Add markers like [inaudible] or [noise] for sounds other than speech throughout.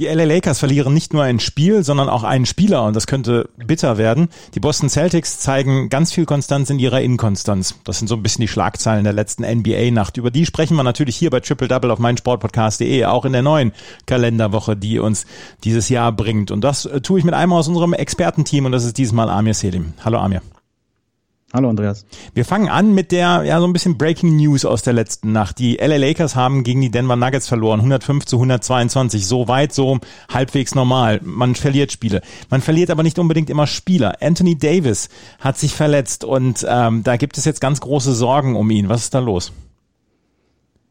Die LA Lakers verlieren nicht nur ein Spiel, sondern auch einen Spieler und das könnte bitter werden. Die Boston Celtics zeigen ganz viel Konstanz in ihrer Inkonstanz. Das sind so ein bisschen die Schlagzeilen der letzten NBA-Nacht. Über die sprechen wir natürlich hier bei Triple Double auf meinsportpodcast.de, auch in der neuen Kalenderwoche, die uns dieses Jahr bringt. Und das äh, tue ich mit einem aus unserem Expertenteam und das ist diesmal Amir Selim. Hallo Amir. Hallo Andreas. Wir fangen an mit der, ja, so ein bisschen Breaking News aus der letzten Nacht. Die LA Lakers haben gegen die Denver Nuggets verloren. 105 zu 122. So weit, so halbwegs normal. Man verliert Spiele. Man verliert aber nicht unbedingt immer Spieler. Anthony Davis hat sich verletzt und ähm, da gibt es jetzt ganz große Sorgen um ihn. Was ist da los?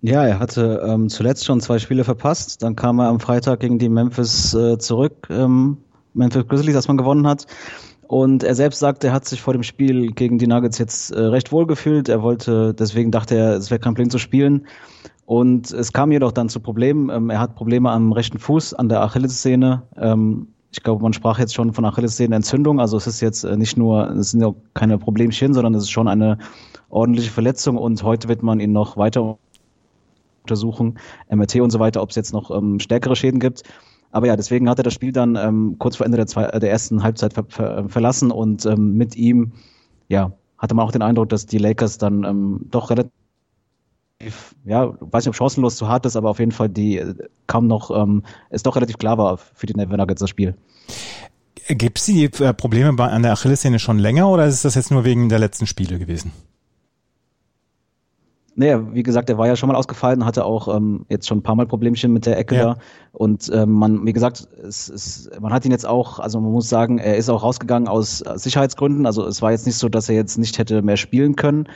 Ja, er hatte ähm, zuletzt schon zwei Spiele verpasst. Dann kam er am Freitag gegen die Memphis äh, zurück. Ähm, Memphis Grizzlies, dass man gewonnen hat. Und er selbst sagt, er hat sich vor dem Spiel gegen die Nuggets jetzt äh, recht wohl gefühlt. Er wollte, deswegen dachte er, es wäre kein Problem zu spielen. Und es kam jedoch dann zu Problemen. Ähm, er hat Probleme am rechten Fuß, an der Achillessehne. Ähm, ich glaube, man sprach jetzt schon von Achillessehnenentzündung. Also es ist jetzt äh, nicht nur, es sind ja keine Problemchen, sondern es ist schon eine ordentliche Verletzung. Und heute wird man ihn noch weiter untersuchen, MRT und so weiter, ob es jetzt noch ähm, stärkere Schäden gibt. Aber ja, deswegen hat er das Spiel dann ähm, kurz vor Ende der, zwei, der ersten Halbzeit ver, ver, verlassen und ähm, mit ihm, ja, hatte man auch den Eindruck, dass die Lakers dann ähm, doch relativ, ja, weiß nicht, ob chancenlos zu hart ist, aber auf jeden Fall die äh, kam noch, ähm, es doch relativ klar war für die Denver Nuggets das Spiel. Gibt es die äh, Probleme bei, an der Achillessehne schon länger oder ist das jetzt nur wegen der letzten Spiele gewesen? Naja, wie gesagt, er war ja schon mal ausgefallen, hatte auch ähm, jetzt schon ein paar Mal Problemchen mit der Ecke ja. da. Und ähm, man, wie gesagt, es, es, man hat ihn jetzt auch, also man muss sagen, er ist auch rausgegangen aus Sicherheitsgründen. Also es war jetzt nicht so, dass er jetzt nicht hätte mehr spielen können.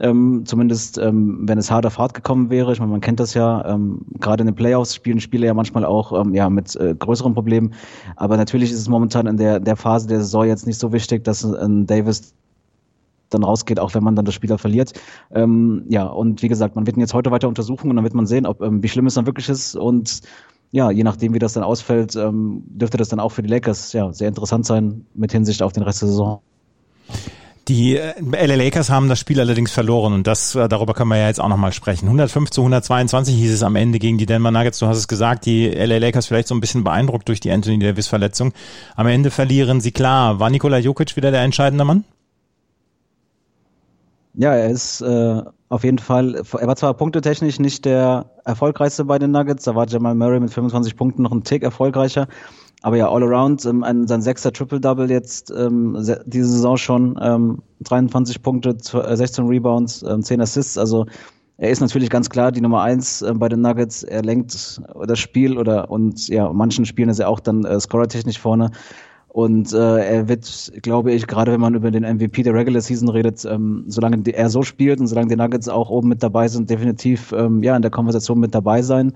Ähm, zumindest ähm, wenn es hart auf hart gekommen wäre. Ich meine, man kennt das ja, ähm, gerade in den Playoffs spielen Spieler ja manchmal auch ähm, ja, mit äh, größeren Problemen. Aber natürlich ist es momentan in der, der Phase der Saison jetzt nicht so wichtig, dass ein Davis dann rausgeht, auch wenn man dann das Spieler verliert. Ähm, ja, und wie gesagt, man wird ihn jetzt heute weiter untersuchen und dann wird man sehen, ob ähm, wie schlimm es dann wirklich ist und ja, je nachdem, wie das dann ausfällt, ähm, dürfte das dann auch für die Lakers ja sehr interessant sein mit Hinsicht auf den Rest der Saison. Die äh, LA Lakers haben das Spiel allerdings verloren und das äh, darüber können wir ja jetzt auch nochmal sprechen. 105 zu 122 hieß es am Ende gegen die Denver Nuggets. Du hast es gesagt, die LA Lakers vielleicht so ein bisschen beeindruckt durch die Anthony Davis Verletzung. Am Ende verlieren sie klar. War Nikola Jokic wieder der entscheidende Mann? Ja, er ist äh, auf jeden Fall, er war zwar punktetechnisch nicht der erfolgreichste bei den Nuggets, da war Jamal Murray mit 25 Punkten noch ein Tick erfolgreicher, aber ja, all around, ähm, ein, sein sechster Triple-Double jetzt ähm, diese Saison schon, ähm, 23 Punkte, 16 äh, Rebounds, ähm, 10 Assists, also er ist natürlich ganz klar die Nummer eins äh, bei den Nuggets. Er lenkt das Spiel oder und ja, manchen Spielen ist er auch dann äh, scorertechnisch vorne. Und äh, er wird, glaube ich, gerade wenn man über den MVP der Regular Season redet, ähm, solange er so spielt und solange die Nuggets auch oben mit dabei sind, definitiv ähm, ja in der Konversation mit dabei sein.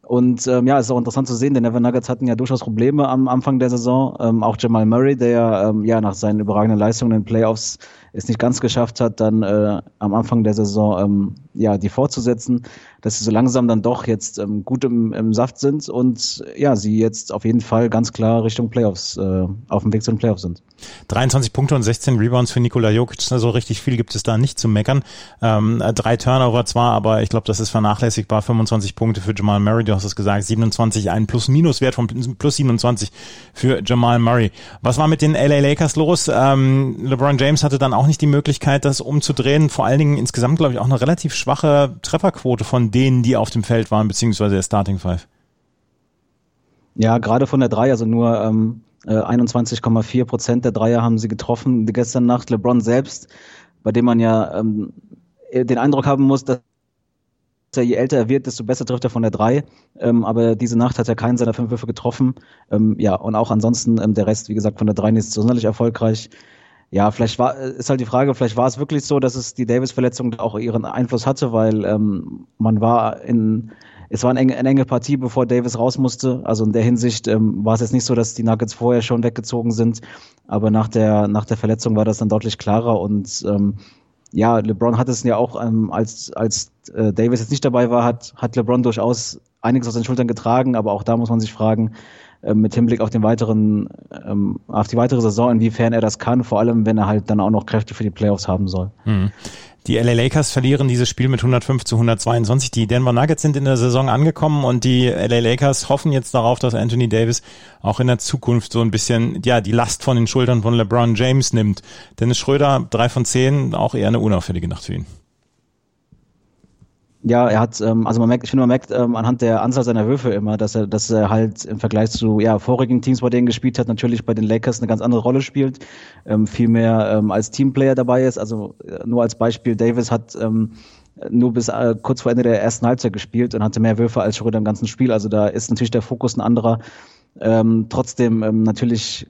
Und ähm, ja, ist auch interessant zu sehen, denn Never Nuggets hatten ja durchaus Probleme am Anfang der Saison. Ähm, auch Jamal Murray, der ähm, ja nach seinen überragenden Leistungen in den Playoffs es nicht ganz geschafft hat, dann äh, am Anfang der Saison ähm, ja die fortzusetzen, dass sie so langsam dann doch jetzt ähm, gut im, im Saft sind und ja, sie jetzt auf jeden Fall ganz klar Richtung Playoffs, äh, auf dem Weg zu den Playoffs sind. 23 Punkte und 16 Rebounds für Nikola Jokic, so also richtig viel gibt es da nicht zu meckern. Ähm, drei Turnover zwar, aber ich glaube, das ist vernachlässigbar. 25 Punkte für Jamal Murray, du hast es gesagt, 27, ein Plus-Minus-Wert von plus 27 für Jamal Murray. Was war mit den LA Lakers los? Ähm, LeBron James hatte dann auch nicht die Möglichkeit, das umzudrehen. Vor allen Dingen insgesamt, glaube ich, auch eine relativ schwache Trefferquote von denen, die auf dem Feld waren, beziehungsweise der Starting Five. Ja, gerade von der drei, also nur ähm, 21,4 äh, Prozent der Dreier haben sie getroffen gestern Nacht. LeBron selbst, bei dem man ja ähm, den Eindruck haben muss, dass er, je älter er wird, desto besser trifft er von der drei. Ähm, aber diese Nacht hat er keinen seiner fünf Würfe getroffen. Ähm, ja, und auch ansonsten ähm, der Rest, wie gesagt, von der drei nicht sonderlich erfolgreich. Ja, vielleicht war, ist halt die Frage, vielleicht war es wirklich so, dass es die Davis-Verletzung auch ihren Einfluss hatte, weil ähm, man war in, es war eine enge, eine enge Partie, bevor Davis raus musste. Also in der Hinsicht ähm, war es jetzt nicht so, dass die Nuggets vorher schon weggezogen sind, aber nach der, nach der Verletzung war das dann deutlich klarer. Und ähm, ja, LeBron hat es ja auch, ähm, als, als äh, Davis jetzt nicht dabei war, hat, hat LeBron durchaus einiges aus den Schultern getragen, aber auch da muss man sich fragen, äh, mit Hinblick auf den weiteren, ähm, auf die weitere Saison, inwiefern er das kann, vor allem wenn er halt dann auch noch Kräfte für die Playoffs haben soll. Mhm. Die LA Lakers verlieren dieses Spiel mit 105 zu 122. Die Denver Nuggets sind in der Saison angekommen und die LA Lakers hoffen jetzt darauf, dass Anthony Davis auch in der Zukunft so ein bisschen, ja, die Last von den Schultern von LeBron James nimmt. Dennis Schröder, drei von zehn, auch eher eine unauffällige Nacht für ihn. Ja, er hat, ähm, also man merkt, ich finde, man merkt ähm, anhand der Anzahl seiner Würfe immer, dass er, dass er halt im Vergleich zu ja, vorigen Teams, bei denen gespielt hat, natürlich bei den Lakers eine ganz andere Rolle spielt, ähm, viel mehr ähm, als Teamplayer dabei ist. Also äh, nur als Beispiel, Davis hat ähm, nur bis äh, kurz vor Ende der ersten Halbzeit gespielt und hatte mehr Würfe als Schröder im ganzen Spiel. Also da ist natürlich der Fokus ein anderer. Ähm, trotzdem ähm, natürlich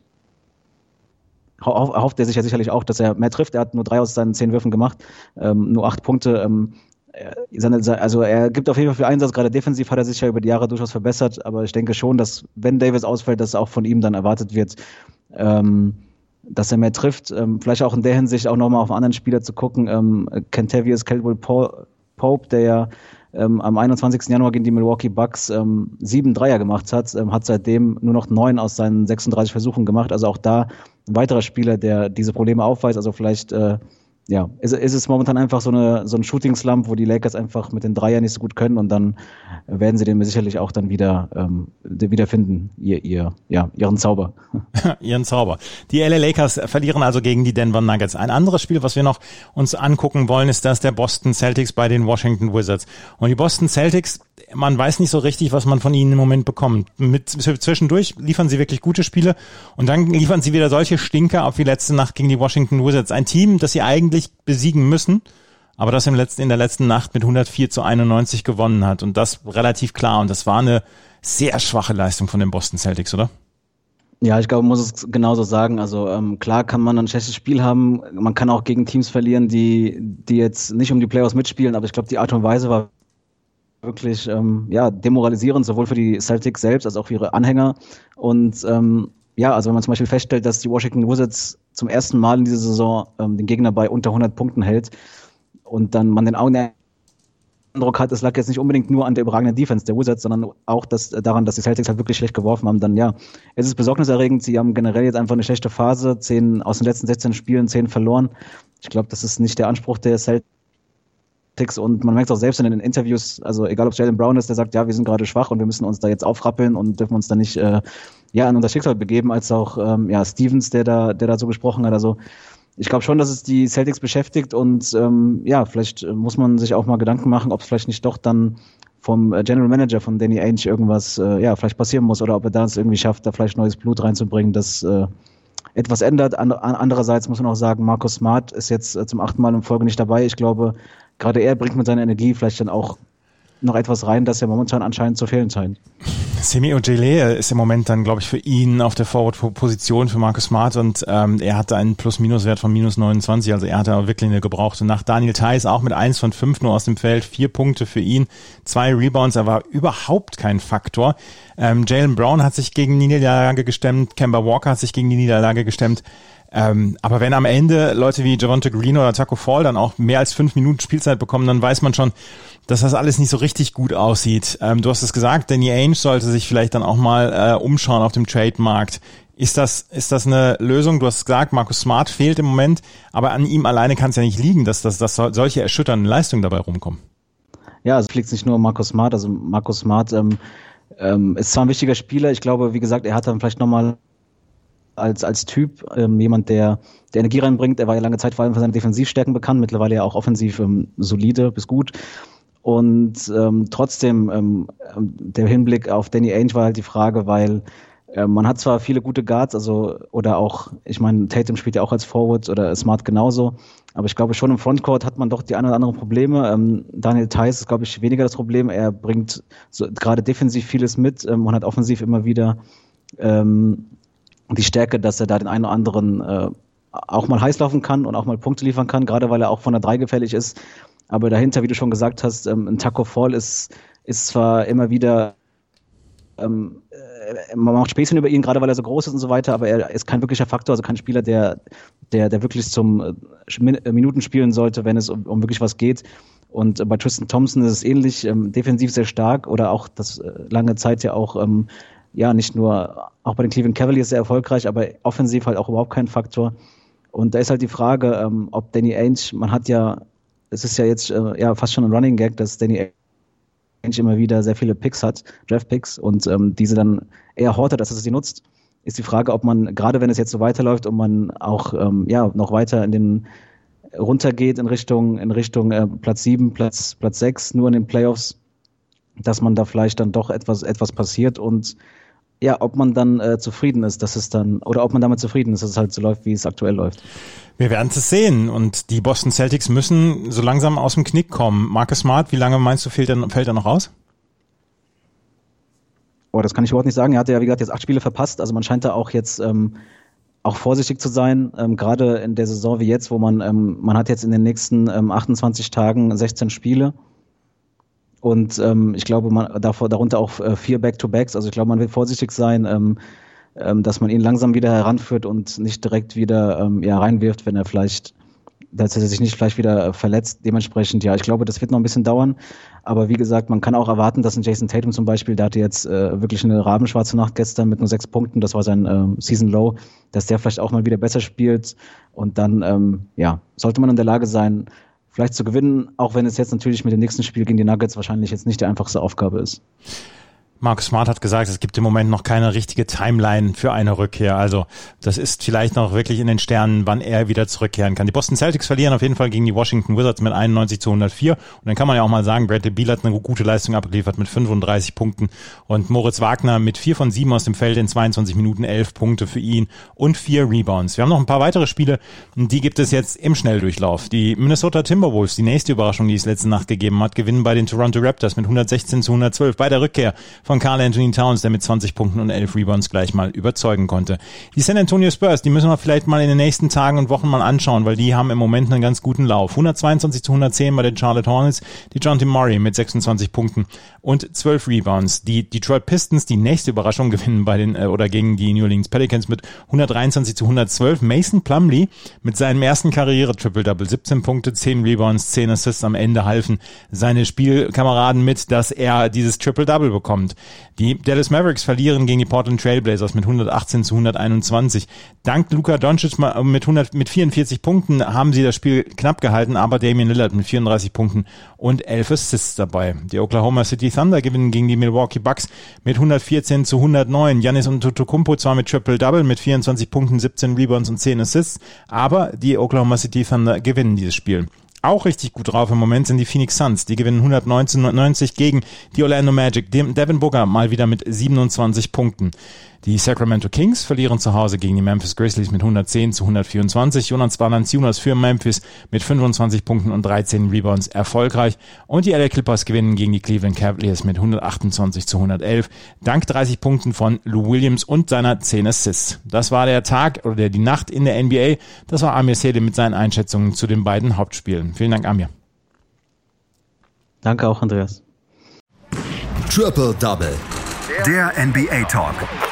erhofft er sich ja sicherlich auch, dass er mehr trifft. Er hat nur drei aus seinen zehn Würfen gemacht, ähm, nur acht Punkte. Ähm, also er gibt auf jeden Fall viel Einsatz, gerade defensiv hat er sich ja über die Jahre durchaus verbessert, aber ich denke schon, dass wenn Davis ausfällt, dass auch von ihm dann erwartet wird, ähm, dass er mehr trifft. Ähm, vielleicht auch in der Hinsicht auch nochmal auf einen anderen Spieler zu gucken. Ähm, Kentavious Caldwell Pope, der ja ähm, am 21. Januar gegen die Milwaukee Bucks ähm, sieben Dreier gemacht hat, ähm, hat seitdem nur noch neun aus seinen 36 Versuchen gemacht. Also auch da ein weiterer Spieler, der diese Probleme aufweist. Also vielleicht äh, ja, ist, ist es momentan einfach so, eine, so ein Shooting-Slump, wo die Lakers einfach mit den Dreier nicht so gut können und dann werden sie den sicherlich auch dann wieder ähm, wiederfinden, ihr, ihr, ja, ihren Zauber. [laughs] [laughs] ihren Zauber. Die LA Lakers verlieren also gegen die Denver Nuggets. Ein anderes Spiel, was wir noch uns angucken wollen, ist das der Boston Celtics bei den Washington Wizards. Und die Boston Celtics man weiß nicht so richtig, was man von ihnen im Moment bekommt. Mit, zwischendurch liefern sie wirklich gute Spiele und dann liefern sie wieder solche Stinker ab wie letzte Nacht gegen die Washington Wizards. Ein Team, das sie eigentlich besiegen müssen, aber das im letzten, in der letzten Nacht mit 104 zu 91 gewonnen hat und das relativ klar und das war eine sehr schwache Leistung von den Boston Celtics, oder? Ja, ich glaube, man muss es genauso sagen. Also ähm, klar kann man ein schlechtes Spiel haben. Man kann auch gegen Teams verlieren, die, die jetzt nicht um die Playoffs mitspielen, aber ich glaube, die Art und Weise war wirklich ähm, ja, demoralisierend, sowohl für die Celtics selbst als auch für ihre Anhänger. Und ähm, ja, also wenn man zum Beispiel feststellt, dass die Washington Wizards zum ersten Mal in dieser Saison ähm, den Gegner bei unter 100 Punkten hält und dann man den Eindruck hat, es lag jetzt nicht unbedingt nur an der überragenden Defense der Wizards, sondern auch das, daran, dass die Celtics halt wirklich schlecht geworfen haben, dann ja, es ist besorgniserregend. Sie haben generell jetzt einfach eine schlechte Phase, zehn aus den letzten 16 Spielen zehn verloren. Ich glaube, das ist nicht der Anspruch der Celtics Ticks und man merkt es auch selbst in den Interviews, also egal ob Jalen Brown ist, der sagt, ja, wir sind gerade schwach und wir müssen uns da jetzt aufrappeln und dürfen uns da nicht äh, ja an unser Schicksal begeben, als auch ähm, ja Stevens, der da, der da so gesprochen hat. Also ich glaube schon, dass es die Celtics beschäftigt und ähm, ja, vielleicht muss man sich auch mal Gedanken machen, ob es vielleicht nicht doch dann vom äh, General Manager von Danny Ainge irgendwas äh, ja vielleicht passieren muss oder ob er da es irgendwie schafft, da vielleicht neues Blut reinzubringen, das äh, etwas ändert. Andererseits muss man auch sagen, Markus Smart ist jetzt äh, zum achten Mal in Folge nicht dabei. Ich glaube, gerade er bringt mit seiner Energie vielleicht dann auch noch etwas rein, das ja momentan anscheinend zu fehlen scheint. Semi Ojele ist im Moment dann, glaube ich, für ihn auf der Forward-Position für Marcus Smart und ähm, er hatte einen Plus-Minus-Wert von minus 29, also er hatte auch wirklich eine gebrauchte Nacht. Daniel Theiss auch mit eins von fünf nur aus dem Feld, vier Punkte für ihn, zwei Rebounds, er war überhaupt kein Faktor. Ähm, Jalen Brown hat sich gegen die Niederlage gestemmt, Kemba Walker hat sich gegen die Niederlage gestemmt. Ähm, aber wenn am Ende Leute wie Javonte Green oder Taco Fall dann auch mehr als fünf Minuten Spielzeit bekommen, dann weiß man schon, dass das alles nicht so richtig gut aussieht. Ähm, du hast es gesagt, Danny Ainge sollte sich vielleicht dann auch mal äh, umschauen auf dem Trademarkt. Ist das, ist das eine Lösung? Du hast gesagt, Markus Smart fehlt im Moment, aber an ihm alleine kann es ja nicht liegen, dass, dass, dass solche erschütternden Leistungen dabei rumkommen. Ja, also fliegt nicht nur Markus Smart, also Markus Smart ähm, ähm, ist zwar ein wichtiger Spieler, ich glaube, wie gesagt, er hat dann vielleicht nochmal als, als Typ ähm, jemand, der, der Energie reinbringt. Er war ja lange Zeit vor allem für seine Defensivstärken bekannt, mittlerweile ja auch offensiv ähm, solide bis gut. Und ähm, trotzdem, ähm, ähm der Hinblick auf Danny Ainge war halt die Frage, weil äh, man hat zwar viele gute Guards, also oder auch, ich meine, Tatum spielt ja auch als Forward oder Smart genauso, aber ich glaube schon im Frontcourt hat man doch die ein oder anderen Probleme. Ähm, Daniel Theiss ist, glaube ich, weniger das Problem. Er bringt so, gerade defensiv vieles mit ähm, und hat offensiv immer wieder ähm, die Stärke, dass er da den einen oder anderen äh, auch mal heiß laufen kann und auch mal Punkte liefern kann, gerade weil er auch von der drei gefällig ist. Aber dahinter, wie du schon gesagt hast, ähm, ein Taco Fall ist, ist zwar immer wieder ähm, äh, man macht Späßchen über ihn, gerade weil er so groß ist und so weiter, aber er ist kein wirklicher Faktor, also kein Spieler, der, der, der wirklich zum äh, Minuten spielen sollte, wenn es um, um wirklich was geht. Und äh, bei Tristan Thompson ist es ähnlich, ähm, defensiv sehr stark oder auch das äh, lange Zeit ja auch, ähm, ja, nicht nur, auch bei den Cleveland Cavaliers sehr erfolgreich, aber offensiv halt auch überhaupt kein Faktor. Und da ist halt die Frage, ähm, ob Danny Ainge, man hat ja, es ist ja jetzt äh, ja fast schon ein Running Gag, dass Danny Ainge immer wieder sehr viele Picks hat, Draft-Picks, und ähm, diese dann eher hortet, als dass er sie nutzt. Ist die Frage, ob man, gerade wenn es jetzt so weiterläuft und man auch ähm, ja noch weiter in den runtergeht in Richtung, in Richtung äh, Platz 7, Platz, Platz 6, nur in den Playoffs, dass man da vielleicht dann doch etwas, etwas passiert und ja, ob man dann äh, zufrieden ist, dass es dann, oder ob man damit zufrieden ist, dass es halt so läuft, wie es aktuell läuft. Wir werden es sehen und die Boston Celtics müssen so langsam aus dem Knick kommen. Marcus Smart, wie lange meinst du, fällt er, fällt er noch aus? Oh, das kann ich überhaupt nicht sagen. Er hatte ja, wie gesagt, jetzt acht Spiele verpasst. Also man scheint da auch jetzt ähm, auch vorsichtig zu sein, ähm, gerade in der Saison wie jetzt, wo man, ähm, man hat jetzt in den nächsten ähm, 28 Tagen 16 Spiele und ähm, ich glaube, man davor, darunter auch äh, vier Back-to-Backs. Also ich glaube, man will vorsichtig sein, ähm, ähm, dass man ihn langsam wieder heranführt und nicht direkt wieder ähm, ja, reinwirft, wenn er vielleicht, dass er sich nicht vielleicht wieder äh, verletzt. Dementsprechend, ja, ich glaube, das wird noch ein bisschen dauern. Aber wie gesagt, man kann auch erwarten, dass ein Jason Tatum zum Beispiel, der hatte jetzt äh, wirklich eine rabenschwarze Nacht gestern mit nur sechs Punkten, das war sein äh, Season Low, dass der vielleicht auch mal wieder besser spielt. Und dann, ähm, ja, sollte man in der Lage sein, vielleicht zu gewinnen, auch wenn es jetzt natürlich mit dem nächsten Spiel gegen die Nuggets wahrscheinlich jetzt nicht die einfachste Aufgabe ist. Mark Smart hat gesagt, es gibt im Moment noch keine richtige Timeline für eine Rückkehr. Also das ist vielleicht noch wirklich in den Sternen, wann er wieder zurückkehren kann. Die Boston Celtics verlieren auf jeden Fall gegen die Washington Wizards mit 91 zu 104. Und dann kann man ja auch mal sagen, Bradley Beal hat eine gute Leistung abgeliefert mit 35 Punkten. Und Moritz Wagner mit 4 von 7 aus dem Feld in 22 Minuten 11 Punkte für ihn und 4 Rebounds. Wir haben noch ein paar weitere Spiele, die gibt es jetzt im Schnelldurchlauf. Die Minnesota Timberwolves, die nächste Überraschung, die es letzte Nacht gegeben hat, gewinnen bei den Toronto Raptors mit 116 zu 112 bei der Rückkehr von Carl Anthony Towns, der mit 20 Punkten und 11 Rebounds gleich mal überzeugen konnte. Die San Antonio Spurs, die müssen wir vielleicht mal in den nächsten Tagen und Wochen mal anschauen, weil die haben im Moment einen ganz guten Lauf. 122 zu 110 bei den Charlotte Hornets, die John T. Murray mit 26 Punkten und 12 Rebounds. Die Detroit Pistons, die nächste Überraschung [laughs] gewinnen bei den äh, oder gegen die New Orleans Pelicans mit 123 zu 112. Mason Plumley mit seinem ersten Karriere Triple Double, 17 Punkte, 10 Rebounds, 10 Assists am Ende halfen seine Spielkameraden mit, dass er dieses Triple Double bekommt. Die Dallas Mavericks verlieren gegen die Portland Trailblazers mit 118 zu 121. Dank Luka Doncic mit 100, mit 44 Punkten haben sie das Spiel knapp gehalten, aber Damian Lillard mit 34 Punkten und 11 Assists dabei. Die Oklahoma City Thunder gewinnen gegen die Milwaukee Bucks mit 114 zu 109. Janis und Tutukumpo zwar mit Triple Double mit 24 Punkten, 17 Rebounds und 10 Assists, aber die Oklahoma City Thunder gewinnen dieses Spiel auch richtig gut drauf im Moment sind die Phoenix Suns. Die gewinnen 119 gegen die Orlando Magic. Devin Booker mal wieder mit 27 Punkten. Die Sacramento Kings verlieren zu Hause gegen die Memphis Grizzlies mit 110 zu 124. Jonas Valanciunas für Memphis mit 25 Punkten und 13 Rebounds erfolgreich. Und die LA Clippers gewinnen gegen die Cleveland Cavaliers mit 128 zu 111. Dank 30 Punkten von Lou Williams und seiner 10 Assists. Das war der Tag oder die Nacht in der NBA. Das war Amir Sede mit seinen Einschätzungen zu den beiden Hauptspielen. Vielen Dank, Amir. Danke auch, Andreas. Triple Double. Der NBA Talk